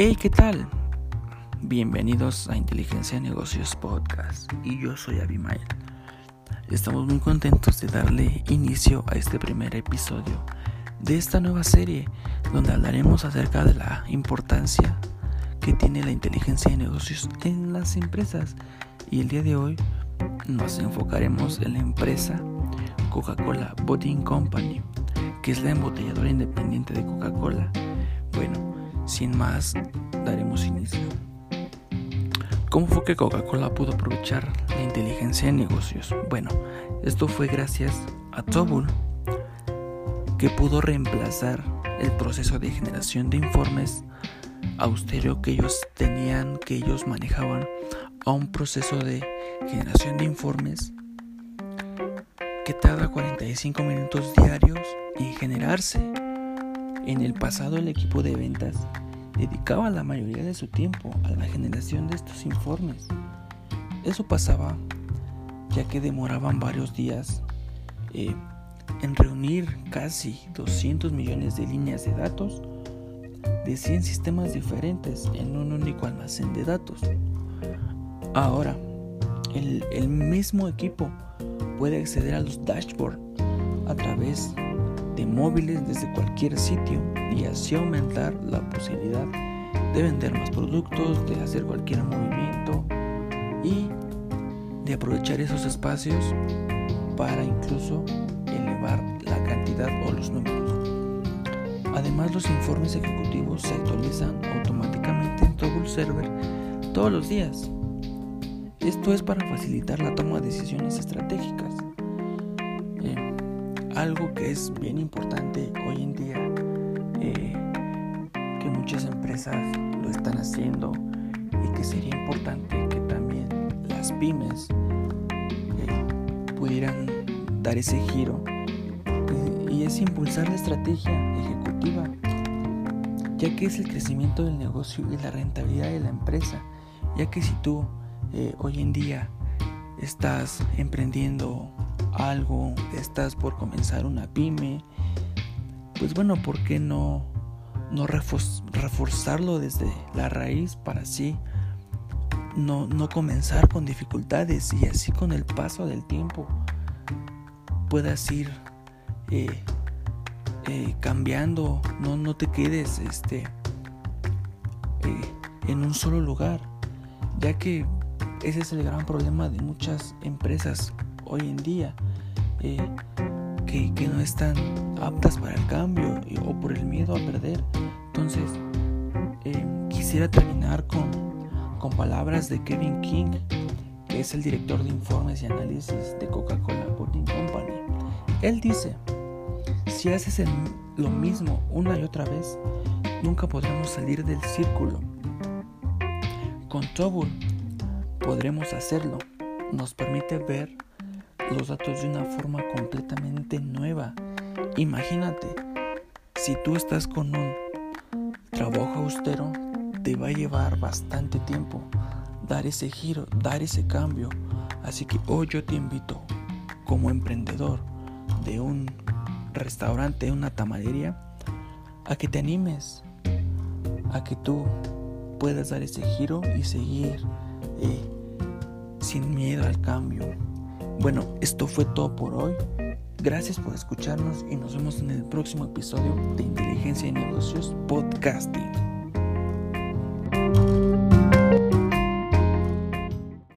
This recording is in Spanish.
Hey, ¿qué tal? Bienvenidos a Inteligencia Negocios Podcast y yo soy Abimael. Estamos muy contentos de darle inicio a este primer episodio de esta nueva serie donde hablaremos acerca de la importancia que tiene la inteligencia de negocios en las empresas y el día de hoy nos enfocaremos en la empresa Coca-Cola Bottling Company, que es la embotelladora independiente de Coca-Cola. Bueno, sin más, daremos inicio. ¿Cómo fue que Coca-Cola pudo aprovechar la inteligencia de negocios? Bueno, esto fue gracias a Tobul, que pudo reemplazar el proceso de generación de informes austero que ellos tenían, que ellos manejaban, a un proceso de generación de informes que tarda 45 minutos diarios en generarse. En el pasado el equipo de ventas dedicaba la mayoría de su tiempo a la generación de estos informes. Eso pasaba ya que demoraban varios días eh, en reunir casi 200 millones de líneas de datos de 100 sistemas diferentes en un único almacén de datos. Ahora, el, el mismo equipo puede acceder a los dashboards a través de móviles desde cualquier sitio y así aumentar la posibilidad de vender más productos, de hacer cualquier movimiento y de aprovechar esos espacios para incluso elevar la cantidad o los números. Además, los informes ejecutivos se actualizan automáticamente en Toggle Server todos los días. Esto es para facilitar la toma de decisiones estratégicas. Algo que es bien importante hoy en día, eh, que muchas empresas lo están haciendo y que sería importante que también las pymes eh, pudieran dar ese giro y es impulsar la estrategia ejecutiva, ya que es el crecimiento del negocio y la rentabilidad de la empresa, ya que si tú eh, hoy en día estás emprendiendo algo, estás por comenzar una pyme, pues bueno, ¿por qué no, no reforzarlo desde la raíz para así no, no comenzar con dificultades y así con el paso del tiempo puedas ir eh, eh, cambiando, no, no te quedes este, eh, en un solo lugar, ya que ese es el gran problema de muchas empresas hoy en día, que, que, no están aptas para el cambio o por el miedo a perder. Entonces, quisiera terminar con, con palabras de Kevin King, que es el director de informes y análisis de Coca-Cola Bottling Company. Él dice, si haces lo mismo una y otra vez, nunca podremos salir del círculo. Con Tobul podremos hacerlo. Nos permite ver los datos de una forma completamente nueva. Imagínate, si tú estás con un trabajo austero, te va a llevar bastante tiempo dar ese giro, dar ese cambio. Así que hoy yo te invito como emprendedor de un restaurante, una tamalería, a que te animes, a que tú puedas dar ese giro y seguir eh, sin miedo al cambio. Bueno, esto fue todo por hoy. Gracias por escucharnos y nos vemos en el próximo episodio de Inteligencia y Negocios Podcasting.